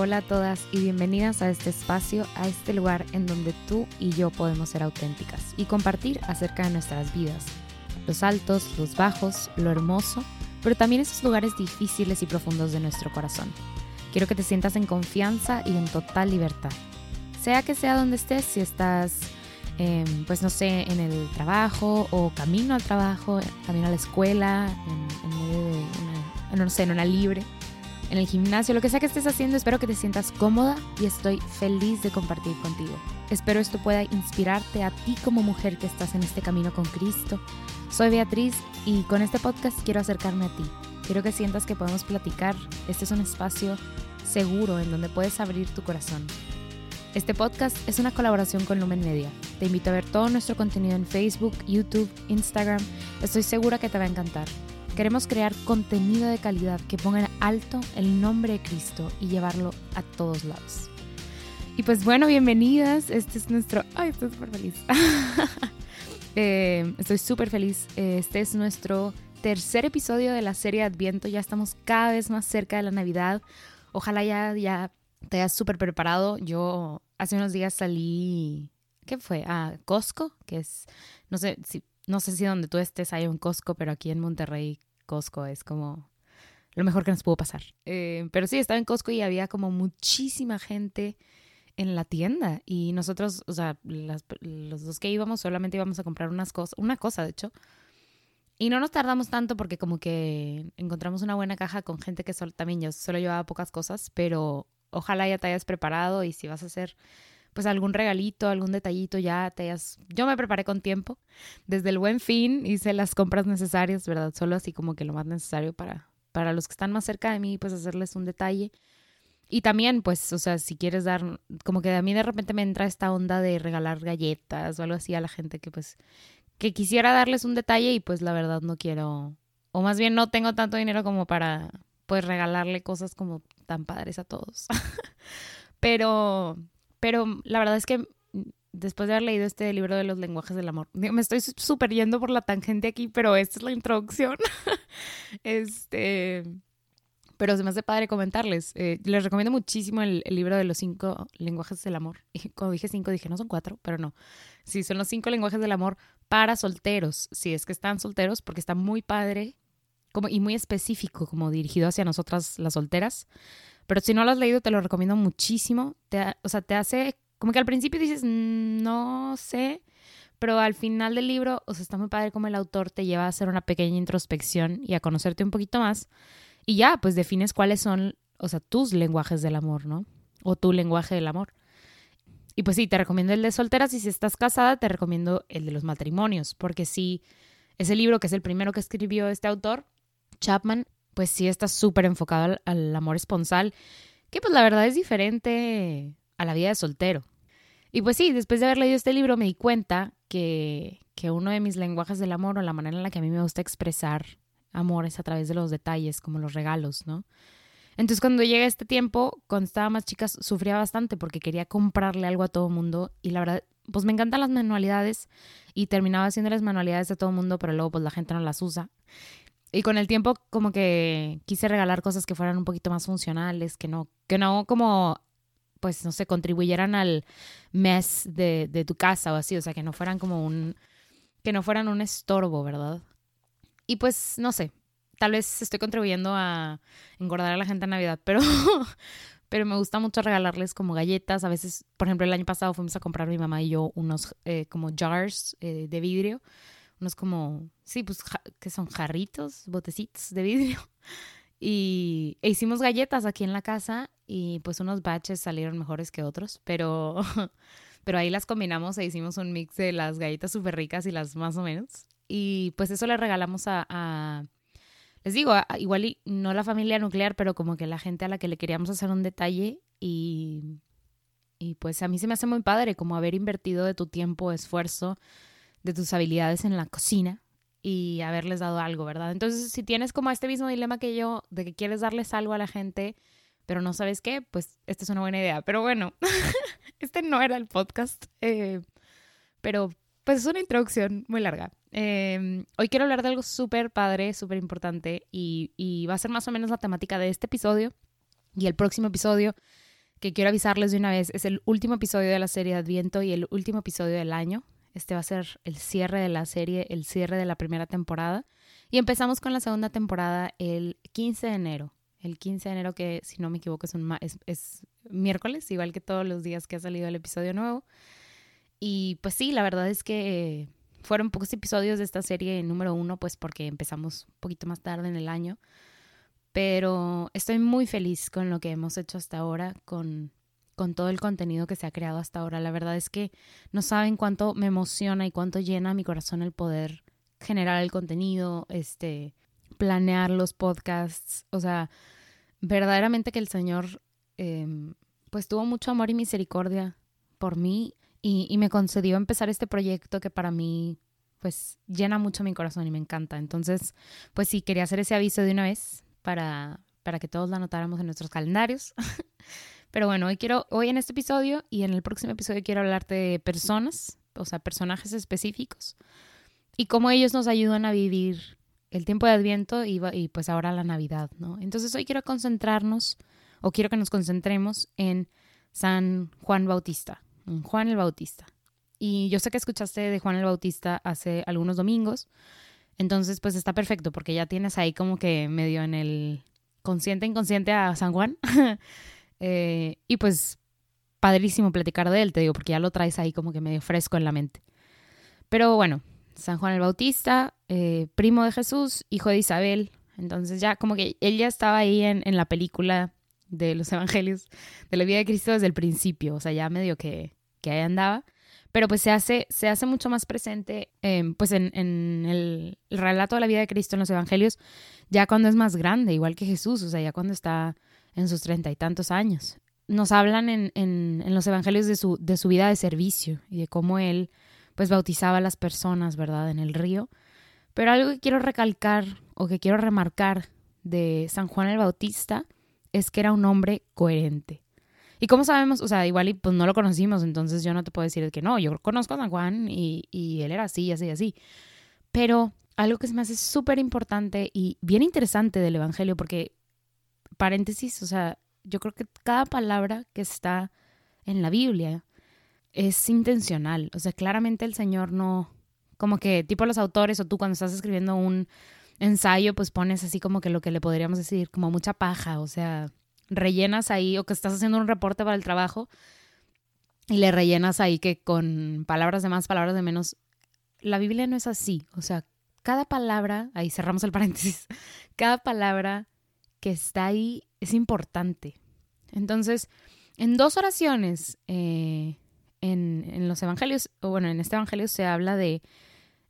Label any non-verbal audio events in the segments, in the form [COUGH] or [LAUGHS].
Hola a todas y bienvenidas a este espacio, a este lugar en donde tú y yo podemos ser auténticas y compartir acerca de nuestras vidas, los altos, los bajos, lo hermoso, pero también esos lugares difíciles y profundos de nuestro corazón. Quiero que te sientas en confianza y en total libertad. Sea que sea donde estés, si estás, em, pues no sé, en el trabajo o camino al trabajo, camino a la escuela, en, medio de una, no sé, en una libre en el gimnasio, lo que sea que estés haciendo, espero que te sientas cómoda y estoy feliz de compartir contigo. Espero esto pueda inspirarte a ti como mujer que estás en este camino con Cristo. Soy Beatriz y con este podcast quiero acercarme a ti. Quiero que sientas que podemos platicar. Este es un espacio seguro en donde puedes abrir tu corazón. Este podcast es una colaboración con Lumen Media. Te invito a ver todo nuestro contenido en Facebook, YouTube, Instagram. Estoy segura que te va a encantar. Queremos crear contenido de calidad que ponga en alto el nombre de Cristo y llevarlo a todos lados. Y pues bueno, bienvenidas. Este es nuestro... Ay, estoy súper feliz. [LAUGHS] Eh, estoy súper feliz. Este es nuestro tercer episodio de la serie Adviento. Ya estamos cada vez más cerca de la Navidad. Ojalá ya, ya te hayas súper preparado. Yo hace unos días salí... ¿Qué fue? A Costco, que es... No sé no sé si donde tú estés hay un Costco, pero aquí en Monterrey Costco es como lo mejor que nos pudo pasar. Eh, pero sí, estaba en Costco y había como muchísima gente en la tienda y nosotros, o sea, los dos que íbamos solamente íbamos a comprar unas cosas, una cosa de hecho. Y no nos tardamos tanto porque como que encontramos una buena caja con gente que también yo solo llevaba pocas cosas, pero ojalá ya te hayas preparado y si vas a hacer pues algún regalito, algún detallito ya te hayas... Yo me preparé con tiempo. Desde el buen fin hice las compras necesarias, ¿verdad? Solo así como que lo más necesario para, para los que están más cerca de mí, pues hacerles un detalle. Y también, pues, o sea, si quieres dar, como que a mí de repente me entra esta onda de regalar galletas o algo así a la gente que pues, que quisiera darles un detalle y pues la verdad no quiero, o más bien no tengo tanto dinero como para, pues, regalarle cosas como tan padres a todos. [LAUGHS] Pero, pero la verdad es que después de haber leído este libro de los lenguajes del amor, me estoy súper yendo por la tangente aquí, pero esta es la introducción. [LAUGHS] este, pero se me hace padre comentarles. Eh, les recomiendo muchísimo el, libro de los cinco lenguajes del amor. [LAUGHS] Y cuando dije cinco, dije, no son cuatro, pero no. Sí, son los cinco lenguajes del amor para solteros, si es que están solteros, porque está muy padre como, y muy específico, como dirigido hacia nosotras las solteras. Pero si no lo has leído, te lo recomiendo muchísimo. Te, o sea, te hace, como que al principio dices, mm, no sé, pero al final del libro, o sea, está muy padre como el autor te lleva a hacer una pequeña introspección y a conocerte un poquito más. Y ya, pues defines cuáles son, o sea, tus lenguajes del amor, ¿no? O tu lenguaje del amor. Y pues sí, te recomiendo el de solteras y si estás casada, te recomiendo el de los matrimonios, porque sí, ese libro que es el primero que escribió este autor, Chapman, pues sí está súper enfocado al, amor esponsal, que pues la verdad es diferente a la vida de soltero. Y pues sí, después de haber leído este libro me di cuenta que, que uno de mis lenguajes del amor o la manera en la que a mí me gusta expresar amor es a través de los detalles, como los regalos, ¿no? Entonces cuando llega este tiempo, cuando estaba más chica, sufría bastante porque quería comprarle algo a todo mundo y la verdad, pues me encantan las manualidades y terminaba haciendo las manualidades de todo mundo, pero luego pues la gente no las usa. Y con el tiempo como que quise regalar cosas que fueran un poquito más funcionales, que no, que no como, pues no sé, contribuyeran al mes de, de tu casa o así, o sea, que no fueran como un, que no fueran un estorbo, ¿verdad? Y pues, no sé, tal vez estoy contribuyendo a engordar a la gente en Navidad, pero, [LAUGHS] pero me gusta mucho regalarles como galletas. A veces, por ejemplo, el año pasado fuimos a comprar mi mamá y yo unos eh, como jars eh, de vidrio unos como, sí, pues que son jarritos, botecitos de vidrio. [LAUGHS] Y e hicimos galletas aquí en la casa y pues unos batches salieron mejores que otros, pero, [LAUGHS] pero ahí las combinamos e hicimos un mix de las galletas súper ricas y las más o menos. Y pues eso le regalamos a, les digo, igual y no la familia nuclear, pero como que la gente a la que le queríamos hacer un detalle y, y pues a mí se me hace muy padre como haber invertido de tu tiempo, esfuerzo de tus habilidades en la cocina y haberles dado algo, ¿verdad? Entonces, si tienes como este mismo dilema que yo, de que quieres darles algo a la gente, pero no sabes qué, pues esta es una buena idea. Pero bueno, [LAUGHS] este no era el podcast, eh, pero pues es una introducción muy larga. Em, hoy quiero hablar de algo súper padre, súper importante y, va a ser más o menos la temática de este episodio y el próximo episodio que quiero avisarles de una vez, es el último episodio de la serie de Adviento y el último episodio del año. Este va a ser el cierre de la serie, el cierre de la primera temporada. Y empezamos con la segunda temporada el 15 de enero. El 15 de enero, que si no me equivoco es, un es, es miércoles, igual que todos los días que ha salido el episodio nuevo. Y pues sí, la verdad es que fueron pocos episodios de esta serie número uno, pues porque empezamos un poquito más tarde en el año. Pero estoy muy feliz con lo que hemos hecho hasta ahora, con, con todo el contenido que se ha creado hasta ahora. La verdad es que no saben cuánto me emociona y cuánto llena mi corazón el poder generar el contenido, este, planear los podcasts. O sea, verdaderamente que el Señor em, pues tuvo mucho amor y misericordia por mí y, y, me concedió empezar este proyecto que para mí pues llena mucho mi corazón y me encanta. Entonces, pues sí, quería hacer ese aviso de una vez para, para que todos la anotáramos en nuestros calendarios. [LAUGHS] Pero bueno, hoy quiero, hoy en este episodio y en el próximo episodio quiero hablarte de personas, o sea, personajes específicos y cómo ellos nos ayudan a vivir el tiempo de Adviento y, y pues ahora la Navidad, ¿no? Entonces hoy quiero concentrarnos o quiero que nos concentremos en San Juan Bautista, Juan el Bautista. Y yo sé que escuchaste de Juan el Bautista hace algunos domingos, entonces pues está perfecto porque ya tienes ahí como que medio en el consciente inconsciente a San Juan. [LAUGHS] Eh, y pues padrísimo platicar de él, te digo, porque ya lo traes ahí como que medio fresco en la mente. Pero bueno, San Juan el Bautista, eh, primo de Jesús, hijo de Isabel. Entonces ya como que él ya estaba ahí en, en, la película de los [LAUGHS] evangelios de la vida de Cristo desde el principio, o sea, ya medio que, que ahí andaba. Pero pues se hace, se hace mucho más presente em, pues en, en el, el, relato de la vida de Cristo en los evangelios, ya cuando es más grande, igual que Jesús, o sea, ya cuando está en sus treinta y tantos años. Nos hablan en, en, los evangelios de su, de su vida de servicio y de cómo él pues bautizaba a las personas, ¿verdad?, en el río. Pero algo que quiero recalcar o que quiero remarcar de San Juan el Bautista es que era un hombre coherente. ¿Y cómo sabemos? O sea, igual y pues no lo conocimos, entonces yo no te puedo decir que no, yo conozco a San Juan y, y él era así, así, así. Pero algo que se me hace súper importante y bien interesante del Evangelio, porque paréntesis, o sea, yo creo que cada palabra que está en la Biblia es intencional. O sea, claramente el Señor no, como que tipo los autores o tú cuando estás escribiendo un ensayo, pues pones así como que lo que le podríamos decir, como mucha paja, o sea, rellenas ahí o que estás haciendo un reporte para el trabajo y le rellenas ahí que con palabras de más, palabras de menos. La Biblia no es así, o sea, cada palabra, ahí cerramos el paréntesis, [LAUGHS] cada palabra que está ahí es importante. Entonces, en dos oraciones eh, en, en, los evangelios, o bueno, en este evangelio se habla de,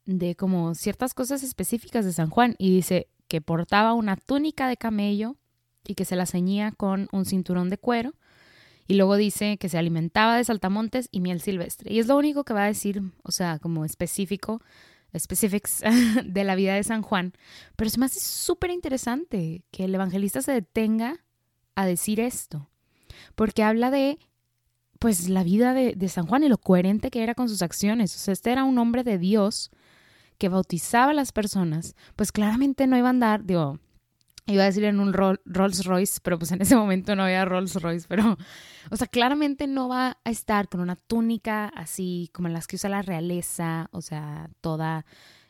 de como ciertas cosas específicas de San Juan y dice que portaba una túnica de camello y que se la ceñía con un cinturón de cuero. Y luego dice que se alimentaba de saltamontes y miel silvestre. Y es lo único que va a decir, o sea, como específico [LAUGHS] de la vida de San Juan, pero se me hace súper interesante que el evangelista se detenga a decir esto, porque habla de pues la vida de, de, San Juan y lo coherente que era con sus acciones. O sea, este era un hombre de Dios que bautizaba a las personas, pues claramente no iba a andar, digo, iba a decir en un Rolls Royce, pero pues en ese momento no había Rolls Royce, pero, o sea, claramente no va a estar con una túnica así como las que usa la realeza, o sea, toda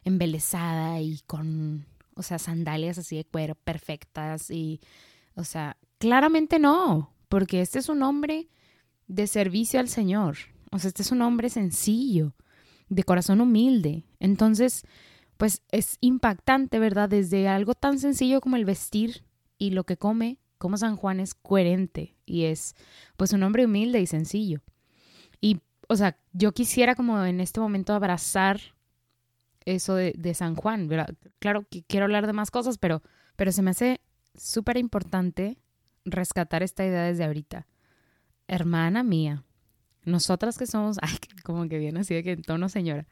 embelesada y con, o sea, sandalias así de cuero perfectas y, o sea, claramente no, porque este es un hombre de servicio al Señor, o sea, este es un hombre sencillo, de corazón humilde, entonces, pues es impactante, ¿verdad? Desde algo tan sencillo como el vestir y lo que come, como San Juan es coherente y es pues un hombre humilde y sencillo. Y, o sea, yo quisiera como en este momento abrazar eso de, San Juan. Claro que quiero hablar de más cosas, pero, pero se me hace súper importante rescatar esta idea desde ahorita. Hermana mía, nosotras que somos, [LAUGHS] ay, como que viene así de que en tono señora,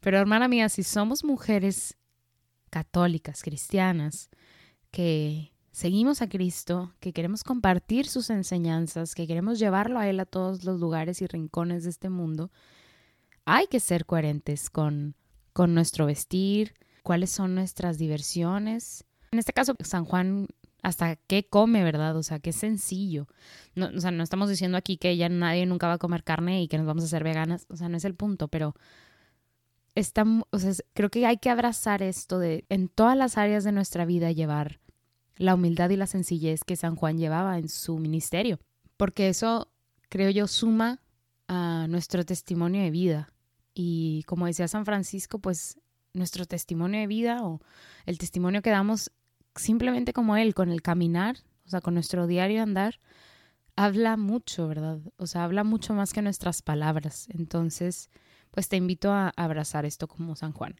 pero hermana mía, si somos mujeres católicas, cristianas, que seguimos a Cristo, que queremos compartir sus enseñanzas, que queremos llevarlo a Él a todos los lugares y rincones de este mundo, hay que ser coherentes con, con nuestro vestir, cuáles son nuestras diversiones. En este caso, San Juan hasta qué come, ¿verdad? O sea, qué sencillo. No, o sea, no estamos diciendo aquí que ya nadie nunca va a comer carne y que nos vamos a hacer veganas, o sea, no es el punto, pero está, o sea, creo que hay que abrazar esto de en todas las áreas de nuestra vida llevar la humildad y la sencillez que San Juan llevaba en su ministerio, porque eso, creo yo, suma a nuestro testimonio de vida. Y como decía San Francisco, pues nuestro testimonio de vida o el testimonio que damos simplemente como él, con el caminar, o sea, con nuestro diario andar, habla mucho, ¿verdad? O sea, habla mucho más que nuestras palabras. Entonces, pues te invito a abrazar esto como San Juan.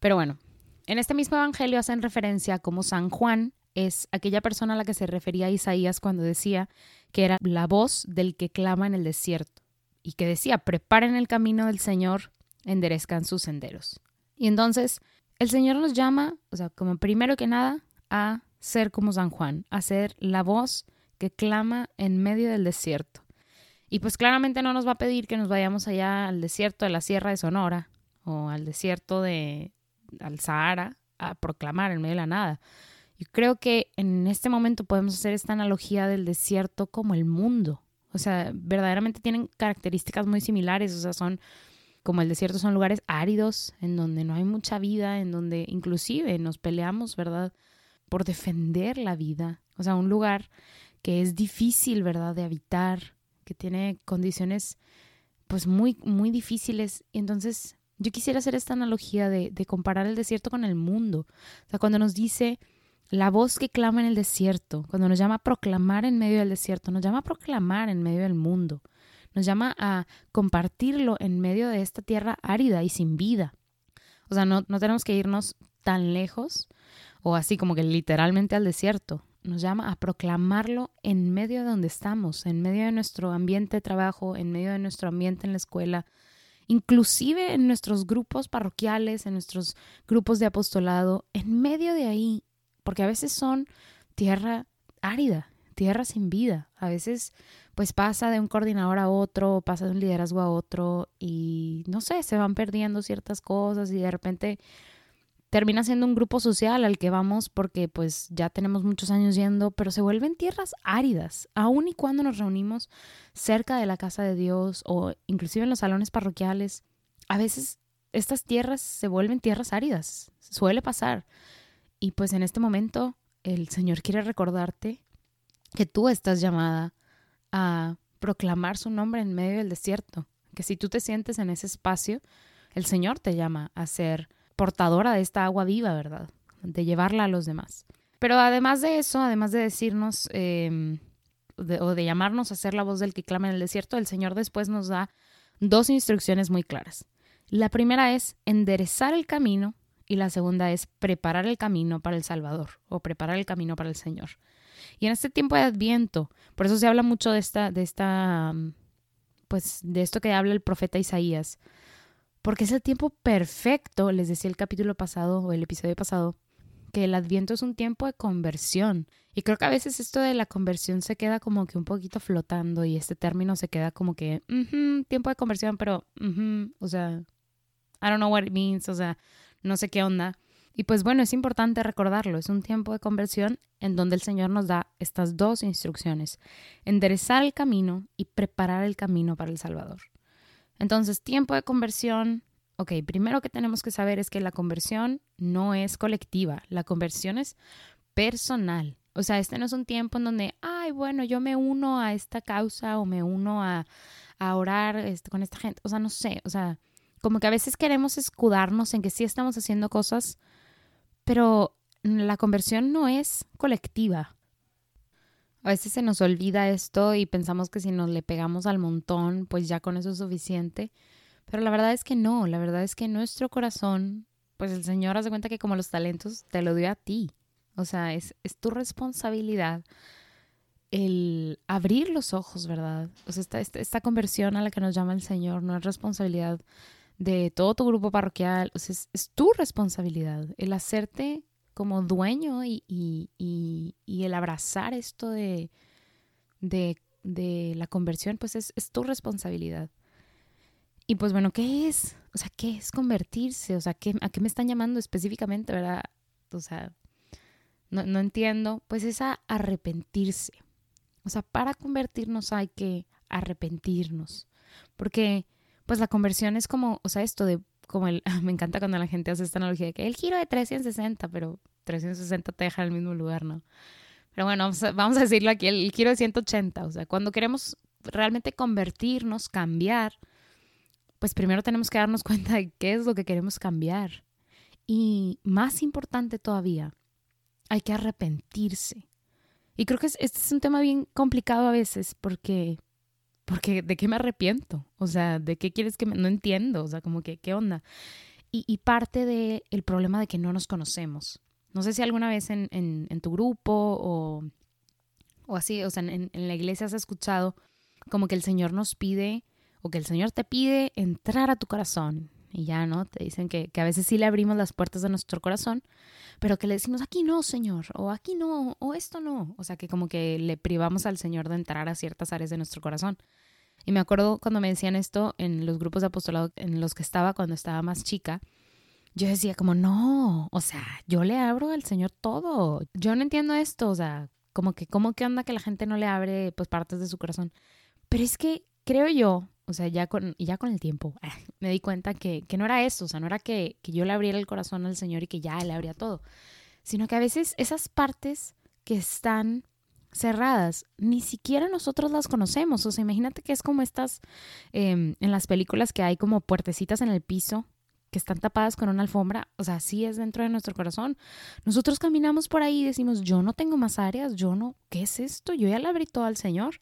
Pero bueno, en este mismo evangelio hacen referencia a cómo San Juan es aquella persona a la que se refería Isaías cuando decía que era la voz del que clama en el desierto y que decía, preparen el camino del Señor, enderezcan sus senderos. Y entonces el Señor nos llama, o sea, como primero que nada, a ser como San Juan, a ser la voz que clama en medio del desierto. Y pues claramente no nos va a pedir que nos vayamos allá al desierto de la Sierra de Sonora o al desierto de al Sahara a proclamar en medio de la nada. Yo creo que en este momento podemos hacer esta analogía del desierto como el mundo. O sea, verdaderamente tienen características muy similares. O sea, son como el desierto, son lugares áridos en donde no hay mucha vida, en donde inclusive nos peleamos, ¿verdad? por defender la vida. O sea, un lugar que es difícil, ¿verdad?, de habitar, que tiene condiciones pues muy, muy difíciles. Y entonces yo quisiera hacer esta analogía de, de comparar el desierto con el mundo. O sea, cuando nos dice la voz que clama en el desierto, cuando nos llama a proclamar en medio del desierto, nos llama a proclamar en medio del mundo, nos llama a compartirlo en medio de esta tierra árida y sin vida. O sea, no, no tenemos que irnos tan lejos o así como que literalmente al desierto. Nos llama a proclamarlo en medio de donde estamos, en medio de nuestro ambiente de trabajo, en medio de nuestro ambiente en la escuela, inclusive en nuestros grupos parroquiales, en nuestros grupos de apostolado, en medio de ahí, porque a veces son tierra árida, tierra sin vida. A veces pues pasa de un coordinador a otro, pasa de un liderazgo a otro y no sé, se van perdiendo ciertas cosas y de repente termina siendo un grupo social al que vamos porque pues ya tenemos muchos años yendo, pero se vuelven tierras áridas, aun y cuando nos reunimos cerca de la casa de Dios o inclusive en los salones parroquiales. A veces estas tierras se vuelven tierras áridas, suele pasar. Y pues en este momento el Señor quiere recordarte que tú estás llamada a proclamar su nombre en medio del desierto, que si tú te sientes en ese espacio, el Señor te llama a ser portadora de esta agua viva, ¿verdad? De llevarla a los demás. Pero además de eso, además de decirnos em, o de llamarnos a ser la voz del que clama en el desierto, el Señor después nos da dos instrucciones muy claras. La primera es enderezar el camino y la segunda es preparar el camino para el Salvador o preparar el camino para el Señor. Y en este tiempo de Adviento, por eso se habla mucho de esta, de esta, pues de esto que habla el profeta Isaías, porque es el tiempo perfecto, les decía el capítulo pasado o el episodio pasado, que el adviento es un tiempo de conversión. Y creo que a veces esto de la conversión se queda como que un poquito flotando y este término se queda como que, tiempo de conversión, pero, o sea, I don't know what it means, o sea, no sé qué onda. Y pues bueno, es importante recordarlo, es un tiempo de conversión en donde el Señor nos da estas dos instrucciones, enderezar el camino y preparar el camino para el Salvador. Entonces, tiempo de conversión. Ok, primero que tenemos que saber es que la conversión no es colectiva, la conversión es personal. O sea, este no es un tiempo en donde, ay, bueno, yo me uno a esta causa o me uno a, a orar este, con esta gente. O sea, no sé, o sea, como que a veces queremos escudarnos en que sí estamos haciendo cosas, pero la conversión no es colectiva. A veces se nos olvida esto y pensamos que si nos le pegamos al montón, pues ya con eso es suficiente. Pero la verdad es que no, la verdad es que nuestro corazón, pues el Señor hace cuenta que como los talentos te lo dio a ti. O sea, es, es tu responsabilidad el abrir los ojos, ¿verdad? O sea, esta, esta, conversión a la que nos llama el Señor no es responsabilidad de todo tu grupo parroquial, o sea, es, es tu responsabilidad el hacerte como dueño y, el abrazar esto de, de, la conversión, pues es, tu responsabilidad. Y pues bueno, ¿qué es? O sea, ¿qué es convertirse? O sea, ¿qué, ¿a qué me están llamando específicamente, verdad? O sea, no, no entiendo, pues es a arrepentirse. O sea, para convertirnos hay que arrepentirnos. Porque, pues la conversión es como, o sea, esto de, como el, [LAUGHS] me encanta cuando la gente hace esta analogía de que el giro de 360, pero 360 te deja en el mismo lugar, ¿no? Pero bueno, vamos a, decirlo aquí, el, giro de 180, o sea, cuando queremos realmente convertirnos, cambiar, pues primero tenemos que darnos [LAUGHS] cuenta de qué es lo que queremos cambiar. Y más importante todavía, hay que arrepentirse. Y creo que este es un tema bien complicado a veces porque, porque ¿de qué me arrepiento? O sea, ¿de qué quieres que me... No entiendo, o sea, como que, ¿qué onda? Y, y parte del el problema de que no nos conocemos. No sé si alguna vez en, en, en tu grupo o, o, así, o sea, en, en la iglesia has escuchado como que el Señor nos pide o que el Señor te pide entrar a tu corazón. Y ya, ¿no? Te dicen que, que, a veces sí le abrimos las puertas de nuestro corazón, pero que le decimos, aquí no, Señor, o aquí no, o esto no. O sea, que como que le privamos al Señor de entrar a ciertas áreas de nuestro corazón. Y me acuerdo cuando me decían esto en los grupos de apostolado en los que estaba cuando estaba más chica, yo decía como, no, o sea, yo le abro al Señor todo. Yo no entiendo esto, o sea, como que, ¿cómo que onda que la gente no le abre pues partes de su corazón? Pero es que creo yo, o sea, ya con, ya con el tiempo, me di cuenta que, que no era eso, o sea, no era que, que yo le abriera el corazón al Señor y que ya le abría todo, sino que a veces esas partes que están cerradas, ni siquiera nosotros las conocemos. O sea, imagínate que es como estas em, en las películas que hay como puertecitas en el piso que están tapadas con una alfombra, o sea, así es dentro de nuestro corazón. Nosotros caminamos por ahí y decimos, yo no tengo más áreas, yo no, ¿qué es esto? Yo ya le abrí todo al Señor.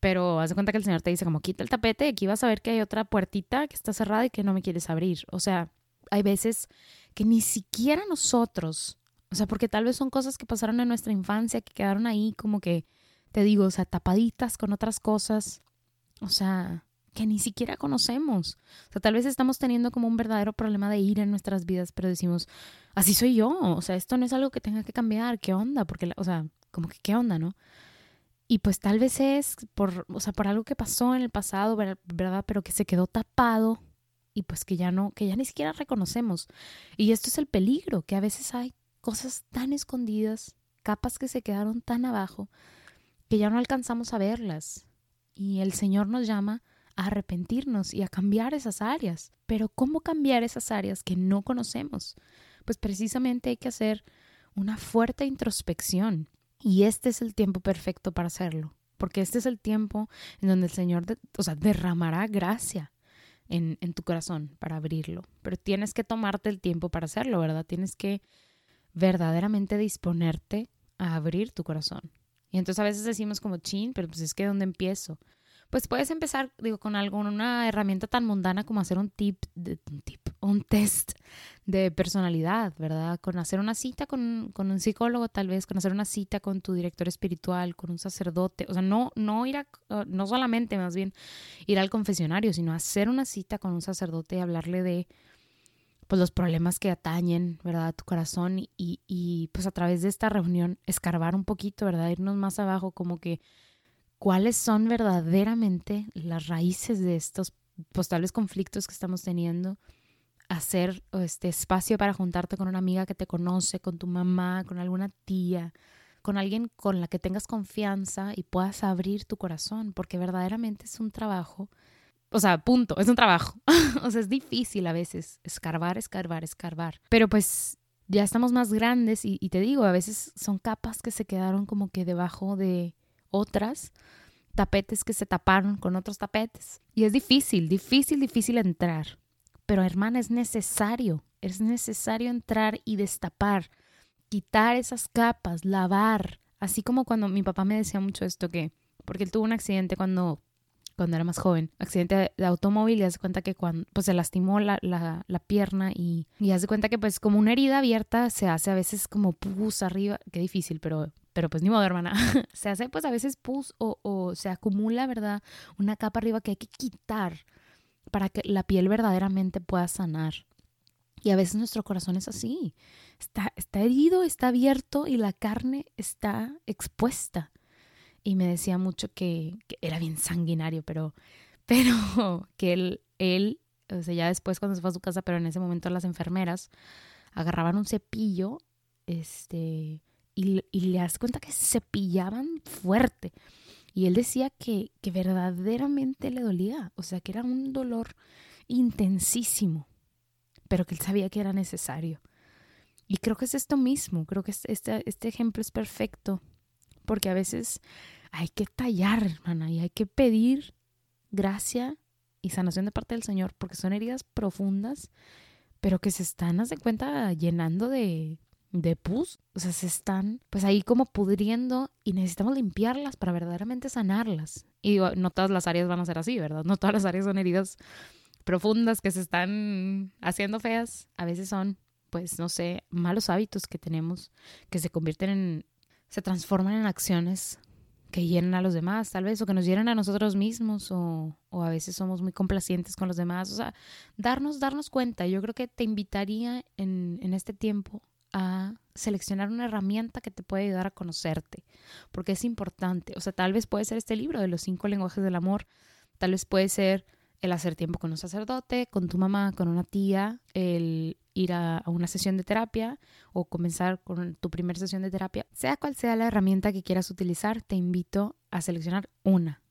Pero haz de cuenta que el Señor te dice, como quita el tapete, aquí vas a ver que hay otra puertita que está cerrada y que no me quieres abrir. O sea, hay veces que ni siquiera nosotros, o sea, porque tal vez son cosas que pasaron en nuestra infancia, que quedaron ahí como que, te digo, o sea, tapaditas con otras cosas. O sea, que ni siquiera conocemos. O sea, tal vez estamos teniendo como un verdadero problema de ira en nuestras vidas, pero decimos, así soy yo, o sea, esto no es algo que tenga que cambiar, ¿qué onda? Porque, o sea, como que, ¿qué onda, no? Y pues tal vez es por, o sea, por algo que pasó en el pasado, ¿verdad? Pero que se quedó tapado y pues que ya no, que ya ni siquiera reconocemos. Y esto es el peligro, que a veces hay cosas tan escondidas, capas que se quedaron tan abajo, que ya no alcanzamos a verlas. Y el Señor nos llama a arrepentirnos y a cambiar esas áreas. Pero ¿cómo cambiar esas áreas que no conocemos? Pues precisamente hay que hacer una fuerte introspección. Y este es el tiempo perfecto para hacerlo, porque este es el tiempo en donde el Señor o sea, derramará gracia en, en tu corazón para abrirlo. Pero tienes que tomarte el tiempo para hacerlo, ¿verdad? Tienes que verdaderamente disponerte a abrir tu corazón. Y entonces a veces decimos como chin, pero pues es que ¿dónde empiezo? pues puedes empezar, digo, con algo, una herramienta tan mundana como hacer un tip, un tip, un test de personalidad, ¿verdad? Con hacer una cita con, con, un psicólogo, tal vez, con hacer una cita con tu director espiritual, con un sacerdote, o sea, no, no ir a, no solamente más bien ir al confesionario, sino hacer una cita con un sacerdote y hablarle de pues los problemas que atañen, ¿verdad? A tu corazón y, y pues a través de esta reunión escarbar un poquito, ¿verdad? Irnos más abajo como que cuáles son verdaderamente las raíces de estos postales conflictos que estamos teniendo, hacer este espacio para juntarte con una amiga que te conoce, con tu mamá, con alguna tía, con alguien con la que tengas confianza y puedas abrir tu corazón, porque verdaderamente es un trabajo, o sea, punto, es un trabajo, [LAUGHS] o sea, es difícil a veces escarbar, escarbar, escarbar, pero pues ya estamos más grandes y, te digo, a veces son capas que se quedaron como que debajo de, otras, tapetes que se taparon con otros tapetes. Y es difícil, difícil, difícil entrar. Pero hermana, es necesario, es necesario entrar y destapar, quitar esas capas, lavar. Así como cuando mi papá me decía mucho esto que, porque él tuvo un accidente cuando cuando era más joven, accidente de automóvil y hace cuenta que cuando pues se lastimó la, la, pierna y, y hace cuenta que pues como una herida abierta se hace a veces como pus arriba, qué difícil, pero pero pues ni modo, hermana. [LAUGHS] se hace pues a veces pus o, o se acumula, ¿verdad? Una capa arriba que hay que quitar para que la piel verdaderamente pueda sanar. Y a veces nuestro corazón es así. Está, está herido, está abierto y la carne está expuesta. Y me decía mucho que, era bien sanguinario, pero, [LAUGHS] pero que él, él, o sea, ya después cuando se fue a su casa, pero en ese momento las enfermeras agarraban un cepillo, este, y, y le das cuenta que se pillaban fuerte. Y él decía que, que verdaderamente le dolía, o sea, que era un dolor intensísimo, pero que él sabía que era necesario. Y creo que es esto mismo, creo que este, este ejemplo es perfecto, porque a veces hay que tallar, hermana, y hay que pedir gracia y sanación de parte del Señor, porque son heridas profundas, pero que se están, haz de cuenta, llenando de, de pus, o sea, se están pues ahí como pudriendo y necesitamos limpiarlas para verdaderamente sanarlas. Y no todas las áreas van a ser así, ¿verdad? No todas las áreas son heridas profundas que se están haciendo feas. A veces son, pues, no sé, malos hábitos que tenemos que se convierten en, se transforman en acciones que llenan a los demás, tal vez, o que nos llenan a nosotros mismos, o, o, a veces somos muy complacientes con los demás. O sea, darnos, darnos cuenta. Yo creo que te invitaría en, en este tiempo a seleccionar una herramienta que te puede ayudar a conocerte, porque es importante. O sea, tal vez puede ser este libro de los cinco lenguajes del amor, tal vez puede ser el hacer tiempo con un sacerdote, con tu mamá, con una tía, el ir a, una sesión de terapia o comenzar con tu primera sesión de terapia. Sea cual sea la herramienta que quieras utilizar, te invito a seleccionar una.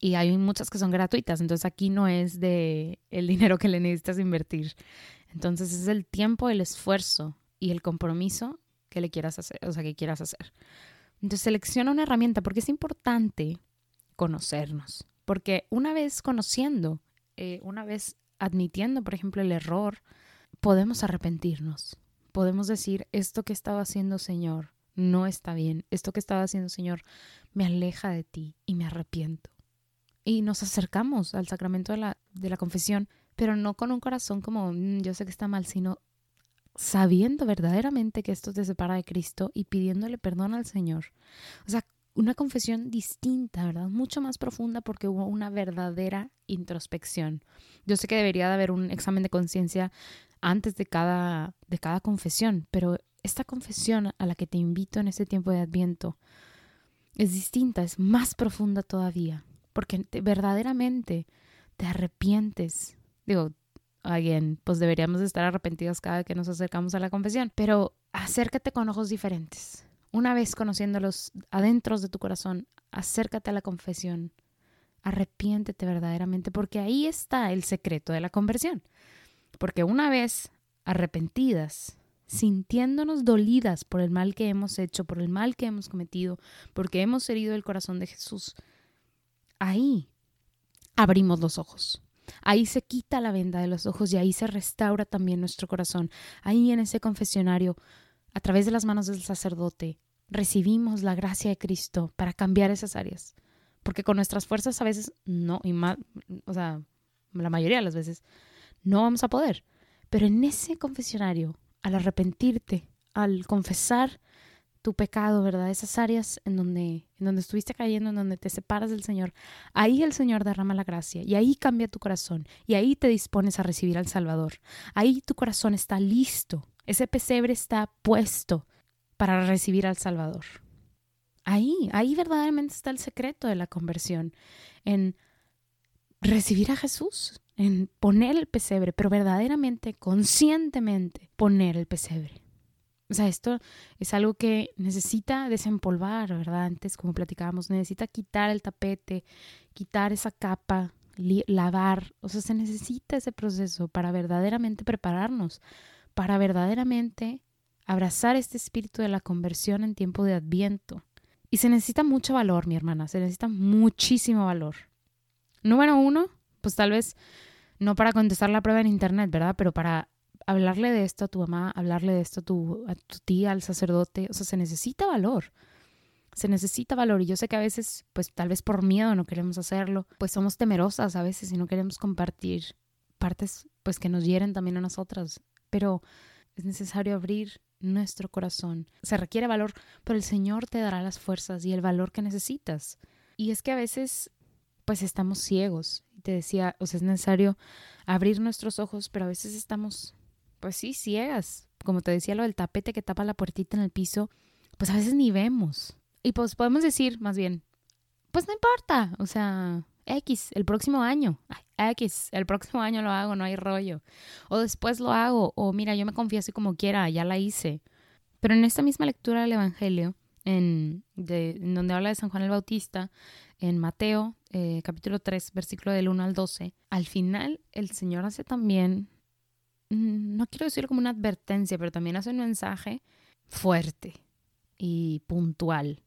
Y hay muchas que son gratuitas, entonces aquí no es de el dinero que le necesitas invertir. Entonces es el tiempo, el esfuerzo y el compromiso que le quieras hacer, o sea, que quieras hacer. Entonces selecciona una herramienta porque es importante conocernos, porque una vez conociendo, eh, una vez admitiendo, por ejemplo, el error, podemos arrepentirnos. Podemos decir, esto que estaba haciendo, Señor, no está bien. Esto que estaba haciendo, Señor, me aleja de ti y me arrepiento. Y nos acercamos al sacramento de la, de la confesión, pero no con un corazón como, mm, yo sé que está mal, sino sabiendo verdaderamente que esto te separa de Cristo y pidiéndole perdón al Señor. O sea, una confesión distinta, ¿verdad? Mucho más profunda porque hubo una verdadera introspección. Yo sé que debería de haber un examen de conciencia antes de cada, de cada confesión, pero esta confesión a la que te invito en este tiempo de Adviento es distinta, es más profunda todavía, porque verdaderamente te arrepientes. Digo, alguien, pues deberíamos estar arrepentidos cada vez que nos acercamos a la confesión, pero acércate con ojos diferentes. Una vez conociéndolos adentro de tu corazón, acércate a la confesión. Arrepiéntete verdaderamente, porque ahí está el secreto de la conversión. Porque una vez arrepentidas, sintiéndonos dolidas por el mal que hemos hecho, por el mal que hemos cometido, porque hemos herido el corazón de Jesús, ahí abrimos los ojos Ahí se quita la venda de los ojos y ahí se restaura también nuestro corazón. Ahí en ese confesionario, a través de las manos del sacerdote, recibimos la gracia de Cristo para cambiar esas áreas. Porque con nuestras fuerzas a veces no, y más, o sea, la mayoría de las veces, no vamos a poder. Pero en ese confesionario, al arrepentirte, al confesar tu pecado, ¿verdad? Esas áreas en donde, en donde estuviste cayendo, en donde te separas del Señor, ahí el Señor derrama la gracia y ahí cambia tu corazón y ahí te dispones a recibir al Salvador. Ahí tu corazón está listo, ese pesebre está puesto para recibir al Salvador. Ahí, ahí verdaderamente está el secreto de la conversión, en recibir a Jesús, en poner el pesebre, pero verdaderamente, conscientemente poner el pesebre. O sea, esto es algo que necesita desempolvar, ¿verdad? Antes, como platicábamos, necesita quitar el tapete, quitar esa capa, lavar. O sea, se necesita ese proceso para verdaderamente prepararnos, para verdaderamente abrazar este espíritu de la conversión en tiempo de adviento. Y se necesita mucho valor, mi hermana, se necesita muchísimo valor. Número uno, pues tal vez no para contestar la prueba en internet, ¿verdad? Pero para hablarle de esto a tu mamá, hablarle de esto a tu, tía, al sacerdote, o sea, se necesita valor. Se necesita valor y yo sé que a veces, pues tal vez por miedo no queremos hacerlo, pues somos temerosas a veces y no queremos compartir partes pues que nos hieren también a nosotras, pero es necesario abrir nuestro corazón. Se requiere valor, pero el Señor te dará las fuerzas y el valor que necesitas. Y es que a veces pues estamos ciegos. Te decía, o sea, es necesario abrir nuestros ojos, pero a veces estamos pues sí, ciegas. Como te decía lo del tapete que tapa la puertita en el piso, pues a veces ni vemos. Y pues podemos decir, más bien, pues no importa, o sea, X, el próximo año, X, el próximo año lo hago, no hay rollo. O después lo hago, o mira, yo me confieso como quiera, ya la hice. Pero en esta misma lectura del Evangelio, en, donde habla de San Juan el Bautista, en Mateo eh, capítulo 3, versículo del 1 al 12, al final el Señor hace también, mm, no quiero decirlo como una advertencia, pero también hace un mensaje fuerte y puntual.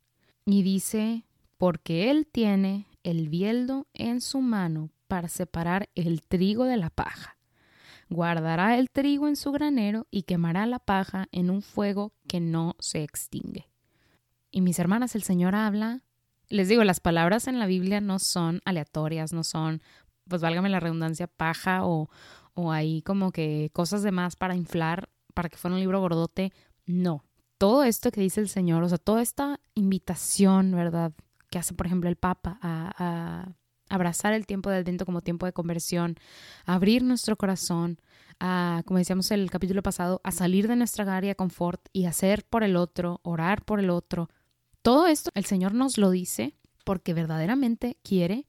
Y dice, porque Él tiene el bieldo en su mano para separar el trigo de la paja. Guardará el trigo en su granero y quemará la paja en un fuego que no se extingue. Y mis hermanas, el Señor habla, les digo, las palabras en la Biblia no son aleatorias, no son, pues válgame la redundancia, paja o, o ahí como que cosas de más para inflar, para que fuera un libro gordote. No, todo esto que dice el Señor, o sea, toda esta invitación, ¿verdad? Que hace, por ejemplo, el Papa a, abrazar el tiempo del viento como tiempo de conversión, a abrir nuestro corazón, a, como decíamos el capítulo pasado, a salir de nuestra área de confort y hacer por el otro, orar por el otro, todo esto el Señor nos lo dice porque verdaderamente quiere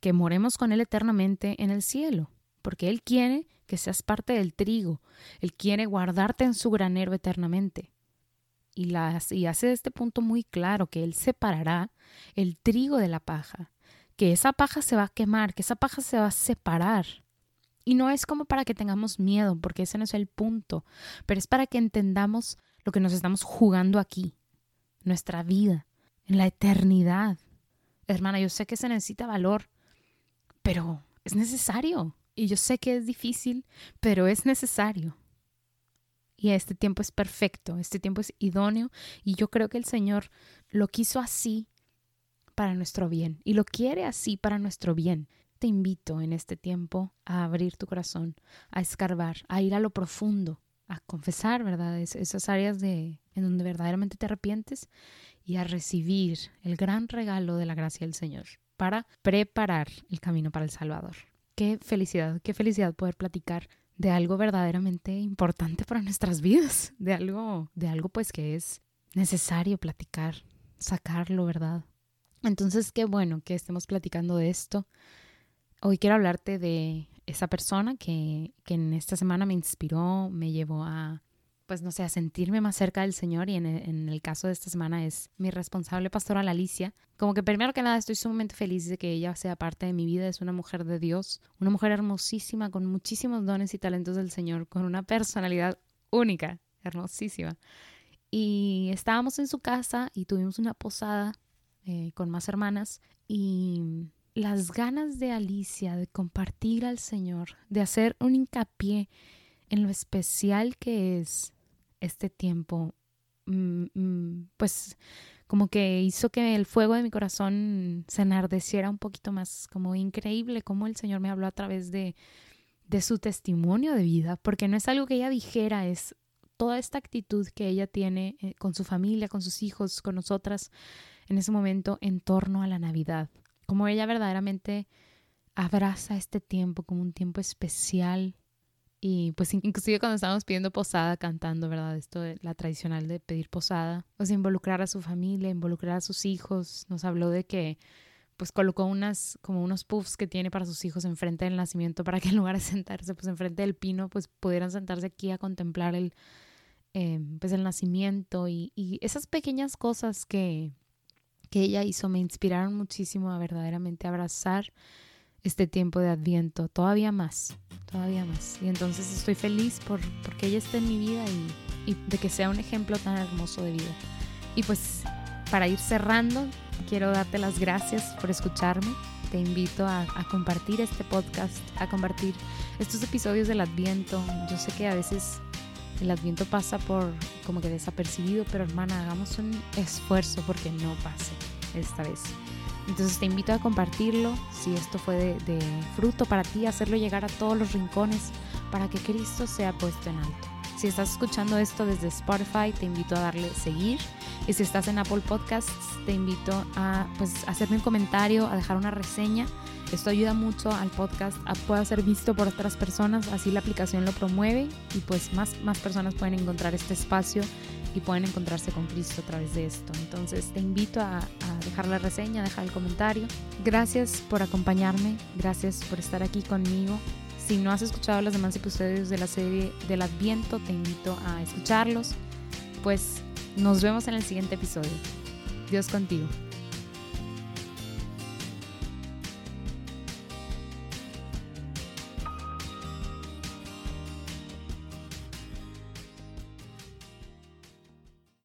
que moremos con Él eternamente en el cielo, porque Él quiere que seas parte del trigo, Él quiere guardarte en su granero eternamente. Y, las, y hace este punto muy claro que Él separará el trigo de la paja, que esa paja se va a quemar, que esa paja se va a separar. Y no es como para que tengamos miedo, porque ese no es el punto, pero es para que entendamos lo que nos estamos jugando aquí, nuestra vida, en la eternidad. Hermana, yo sé que se necesita valor, pero es necesario. Y yo sé que es difícil, pero es necesario. Y este tiempo es perfecto, este tiempo es idóneo y yo creo que el Señor lo quiso así para nuestro bien y lo quiere así para nuestro bien. Te invito en este tiempo a abrir tu corazón, a escarbar, a ir a lo profundo, a confesar, ¿verdad? esas áreas de, en donde verdaderamente te arrepientes y a recibir el gran regalo de la gracia del Señor para preparar el camino para el Salvador. Qué felicidad, qué felicidad poder platicar de algo verdaderamente importante para nuestras vidas, de algo, de algo pues que es necesario platicar, sacarlo, ¿verdad? Entonces, qué bueno que estemos platicando de esto. Hoy quiero hablarte de esa persona que, que en esta semana me inspiró, me llevó a pues no sé, a sentirme más cerca del Señor y en el, caso de esta semana es mi responsable pastora Alicia. Como que primero que nada estoy sumamente feliz de que ella sea parte de mi vida, es una mujer de Dios, una mujer hermosísima con muchísimos dones y talentos del Señor, con una personalidad única, hermosísima. Y estábamos en su casa y tuvimos una posada eh, con más hermanas y las ganas de Alicia de compartir al Señor, de hacer un hincapié en lo especial que es este tiempo, mm, mm, pues como que hizo que el fuego de mi corazón se enardeciera un poquito más, como increíble cómo el Señor me habló a través de, de su testimonio de vida, porque no es algo que ella dijera, es toda esta actitud que ella tiene eh, con su familia, con sus hijos, con nosotras en ese momento en torno a la Navidad, como ella verdaderamente abraza este tiempo como un tiempo especial y pues inclusive cuando estábamos pidiendo posada, cantando, ¿verdad? Esto de la tradicional de pedir posada, pues involucrar a su familia, involucrar a sus hijos. Nos habló de que pues colocó unas, como unos puffs que tiene para sus hijos enfrente del nacimiento para que en lugar de sentarse pues enfrente del pino, pues pudieran sentarse aquí a contemplar el, eh, pues el nacimiento y, y esas pequeñas cosas que, que ella hizo me inspiraron muchísimo a verdaderamente abrazar este tiempo de Adviento, todavía más, todavía más. Y entonces estoy feliz por porque ella esté en mi vida y, de que sea un ejemplo tan hermoso de vida. Y pues para ir cerrando, quiero darte las gracias por escucharme. Te invito a, a, compartir este podcast, a compartir estos episodios del Adviento. Yo sé que a veces el Adviento pasa por como que desapercibido, pero hermana, hagamos un esfuerzo porque no pase esta vez. Entonces te invito a compartirlo, si esto fue de, fruto para ti, hacerlo llegar a todos los rincones para que Cristo sea puesto en alto. Si estás escuchando esto desde Spotify, te invito a darle seguir. Y si estás en Apple Podcasts, te invito a pues, hacerme un comentario, a dejar una reseña. Esto ayuda mucho al podcast a pueda ser visto por otras personas, así la aplicación lo promueve y pues más, más personas pueden encontrar este espacio y pueden encontrarse con Cristo a través de esto. Entonces te invito a, dejar la reseña, dejar el comentario. Gracias por acompañarme, gracias por estar aquí conmigo. Si no has escuchado los demás episodios de la serie del Adviento, te invito a escucharlos. pues nos vemos en el siguiente episodio. Dios contigo.